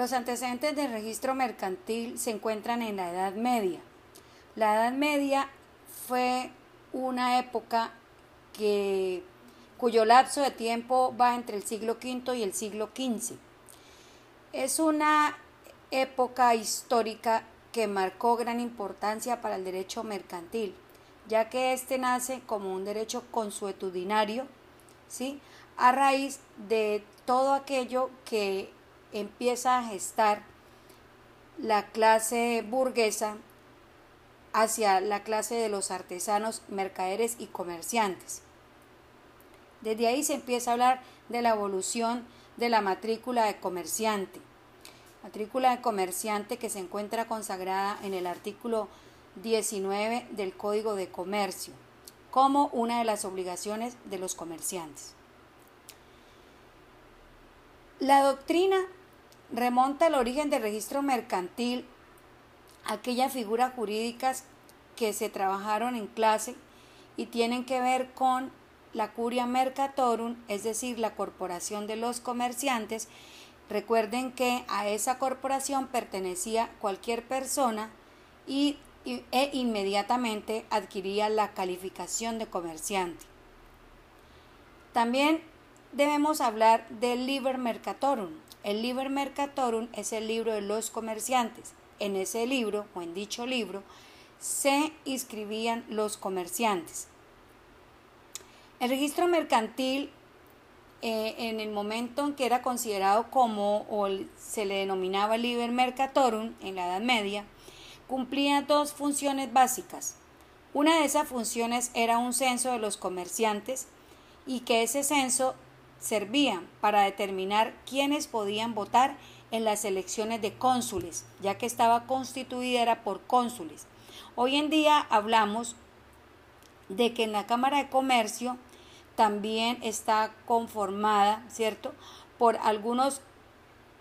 Los antecedentes del registro mercantil se encuentran en la Edad Media. La Edad Media fue una época que, cuyo lapso de tiempo va entre el siglo V y el siglo XV. Es una época histórica que marcó gran importancia para el derecho mercantil, ya que éste nace como un derecho consuetudinario, ¿sí? a raíz de todo aquello que empieza a gestar la clase burguesa hacia la clase de los artesanos, mercaderes y comerciantes. Desde ahí se empieza a hablar de la evolución de la matrícula de comerciante. Matrícula de comerciante que se encuentra consagrada en el artículo 19 del Código de Comercio como una de las obligaciones de los comerciantes. La doctrina remonta al origen del registro mercantil, aquellas figuras jurídicas que se trabajaron en clase y tienen que ver con la curia mercatorum, es decir, la corporación de los comerciantes. Recuerden que a esa corporación pertenecía cualquier persona y, e inmediatamente adquiría la calificación de comerciante. También debemos hablar del Liber Mercatorum. El Liber Mercatorum es el libro de los comerciantes. En ese libro, o en dicho libro, se inscribían los comerciantes. El registro mercantil, eh, en el momento en que era considerado como, o se le denominaba Liber Mercatorum en la Edad Media, cumplía dos funciones básicas. Una de esas funciones era un censo de los comerciantes y que ese censo servía para determinar quiénes podían votar en las elecciones de cónsules, ya que estaba constituida por cónsules. Hoy en día hablamos de que en la Cámara de Comercio también está conformada, ¿cierto?, por algunos,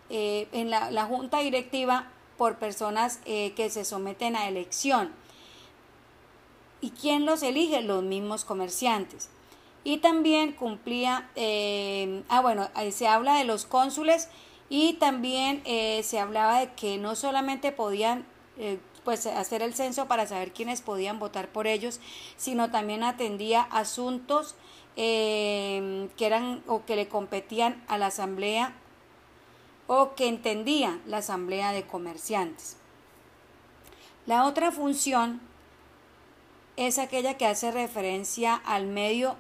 eh, en la, junta directiva, por personas eh, que se someten a elección. ¿Y quién los elige? Los mismos comerciantes y también cumplía, eh, ah bueno, se habla de los cónsules y también eh, se hablaba de que no solamente podían eh, pues hacer el censo para saber quiénes podían votar por ellos, sino también atendía asuntos que eran o que le competían a la asamblea o que entendía la asamblea de comerciantes. La otra función es aquella que hace referencia al medio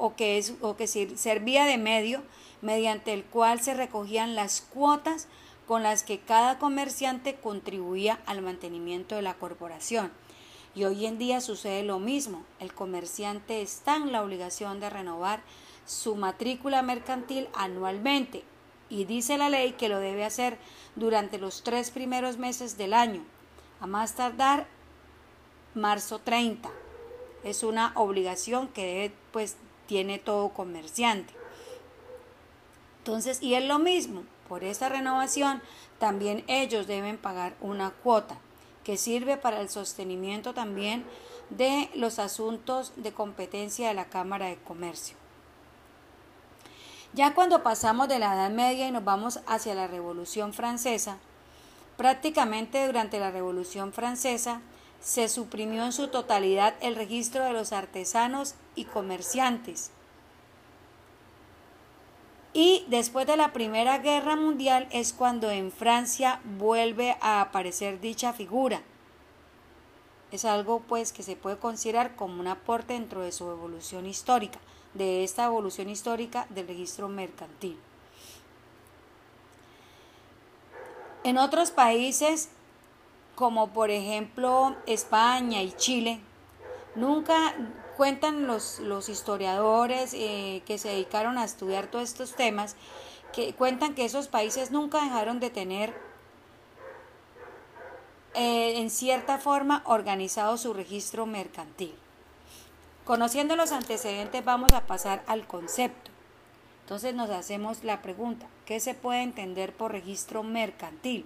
o que, es, o que servía de medio mediante el cual se recogían las cuotas con las que cada comerciante contribuía al mantenimiento de la corporación. Y hoy en día sucede lo mismo. El comerciante está en la obligación de renovar su matrícula mercantil anualmente y dice la ley que lo debe hacer durante los tres primeros meses del año, a más tardar marzo 30. Es una obligación que debe pues tiene todo comerciante. Entonces, y es lo mismo, por esta renovación también ellos deben pagar una cuota que sirve para el sostenimiento también de los asuntos de competencia de la Cámara de Comercio. Ya cuando pasamos de la Edad Media y nos vamos hacia la Revolución Francesa, prácticamente durante la Revolución Francesa se suprimió en su totalidad el registro de los artesanos y comerciantes. Y después de la Primera Guerra Mundial es cuando en Francia vuelve a aparecer dicha figura. Es algo pues que se puede considerar como un aporte dentro de su evolución histórica, de esta evolución histórica del registro mercantil. En otros países como por ejemplo España y Chile, nunca cuentan los, los historiadores eh, que se dedicaron a estudiar todos estos temas, que cuentan que esos países nunca dejaron de tener eh, en cierta forma organizado su registro mercantil. Conociendo los antecedentes vamos a pasar al concepto. Entonces nos hacemos la pregunta, ¿qué se puede entender por registro mercantil?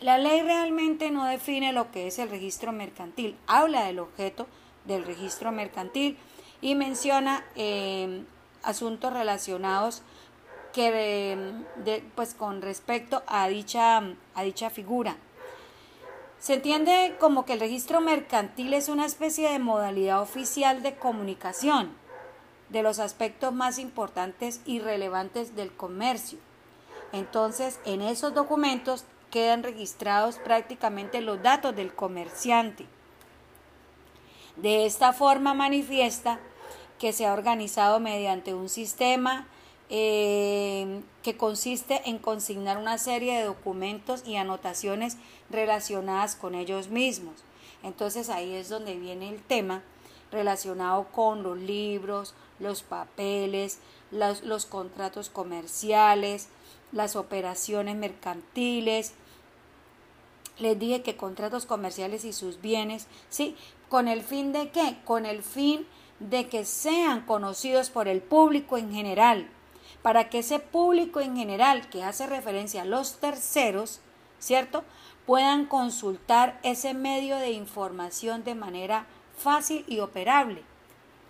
La ley realmente no define lo que es el registro mercantil, habla del objeto del registro mercantil y menciona eh, asuntos relacionados que pues con respecto a dicha, a dicha figura. Se entiende como que el registro mercantil es una especie de modalidad oficial de comunicación de los aspectos más importantes y relevantes del comercio. Entonces, en esos documentos quedan registrados prácticamente los datos del comerciante. De esta forma manifiesta que se ha organizado mediante un sistema eh, que consiste en consignar una serie de documentos y anotaciones relacionadas con ellos mismos. Entonces ahí es donde viene el tema relacionado con los libros, los papeles, los, contratos comerciales, las operaciones mercantiles. Les dije que contratos comerciales y sus bienes, ¿sí? ¿Con el fin de qué? Con el fin de que sean conocidos por el público en general, para que ese público en general que hace referencia a los terceros, ¿cierto? puedan consultar ese medio de información de manera fácil y operable.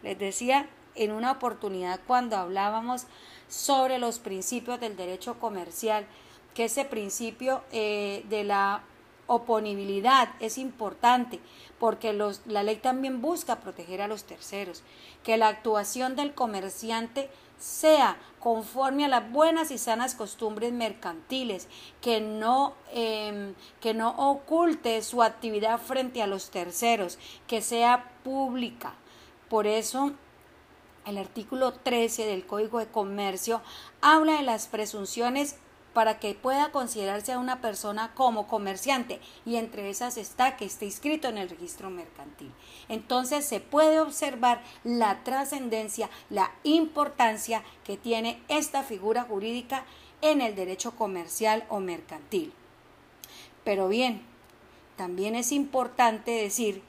Les decía en una oportunidad cuando hablábamos sobre los principios del derecho comercial, que ese principio eh, de la oponibilidad es importante porque la ley también busca proteger a los terceros, que la actuación del comerciante sea conforme a las buenas y sanas costumbres mercantiles, que no, em, que no oculte su actividad frente a los terceros, que sea pública. Por eso el artículo 13 del Código de Comercio habla de las presunciones para que pueda considerarse a una persona como comerciante y entre esas está que esté inscrito en el registro mercantil. Entonces se puede observar la trascendencia, la importancia que tiene esta figura jurídica en el derecho comercial o mercantil. Pero bien, también es importante decir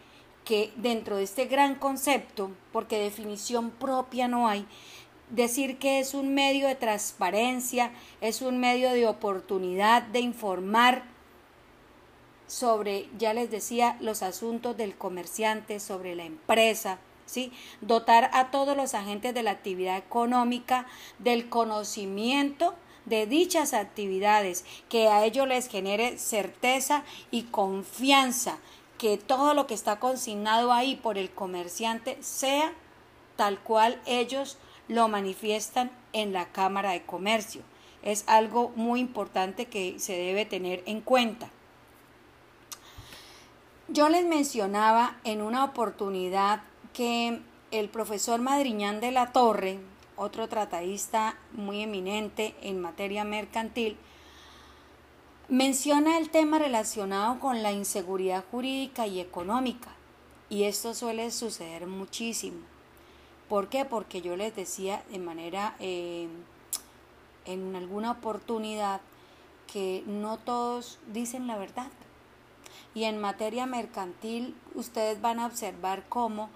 que dentro de este gran concepto, porque definición propia no hay, decir que es un medio de transparencia, es un medio de oportunidad de informar sobre, ya les decía, los asuntos del comerciante, sobre la empresa, ¿sí? Dotar a todos los agentes de la actividad económica del conocimiento de dichas actividades, que a ellos les genere certeza y confianza, que todo lo que está consignado ahí por el comerciante sea tal cual ellos lo manifiestan en la Cámara de Comercio. Es algo muy importante que se debe tener en cuenta. Yo les mencionaba en una oportunidad que el profesor Madriñán de la Torre, otro tratadista muy eminente en materia mercantil, menciona el tema relacionado con la inseguridad jurídica y económica. Y esto suele suceder muchísimo. ¿Por qué? Porque yo les decía de manera, eh, en alguna oportunidad, que no todos dicen la verdad. Y en materia mercantil, ustedes van a observar cómo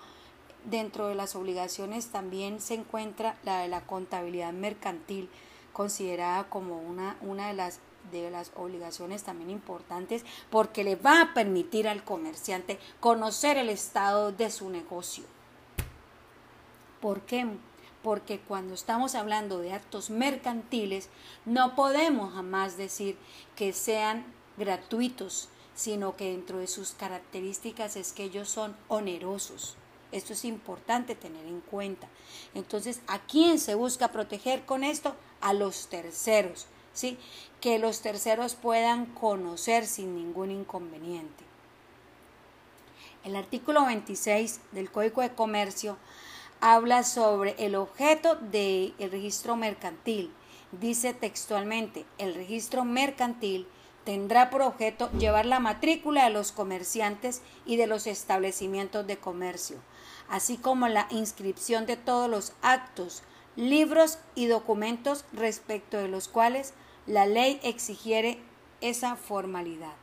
dentro de las obligaciones también se encuentra la de la contabilidad mercantil, considerada como una, una de las de las obligaciones también importantes porque le va a permitir al comerciante conocer el estado de su negocio. ¿Por qué? Porque cuando estamos hablando de actos mercantiles, no podemos jamás decir que sean gratuitos, sino que dentro de sus características es que ellos son onerosos. Esto es importante tener en cuenta. Entonces, ¿a quién se busca proteger con esto? A los terceros, ¿sí? Que los terceros puedan conocer sin ningún inconveniente. El artículo 26 del Código de Comercio habla sobre el objeto del registro mercantil. Dice textualmente, el registro mercantil tendrá por objeto llevar la matrícula de los comerciantes y de los establecimientos de comercio, así como la inscripción de todos los actos, libros y documentos respecto de los cuales la ley exigiere esa formalidad.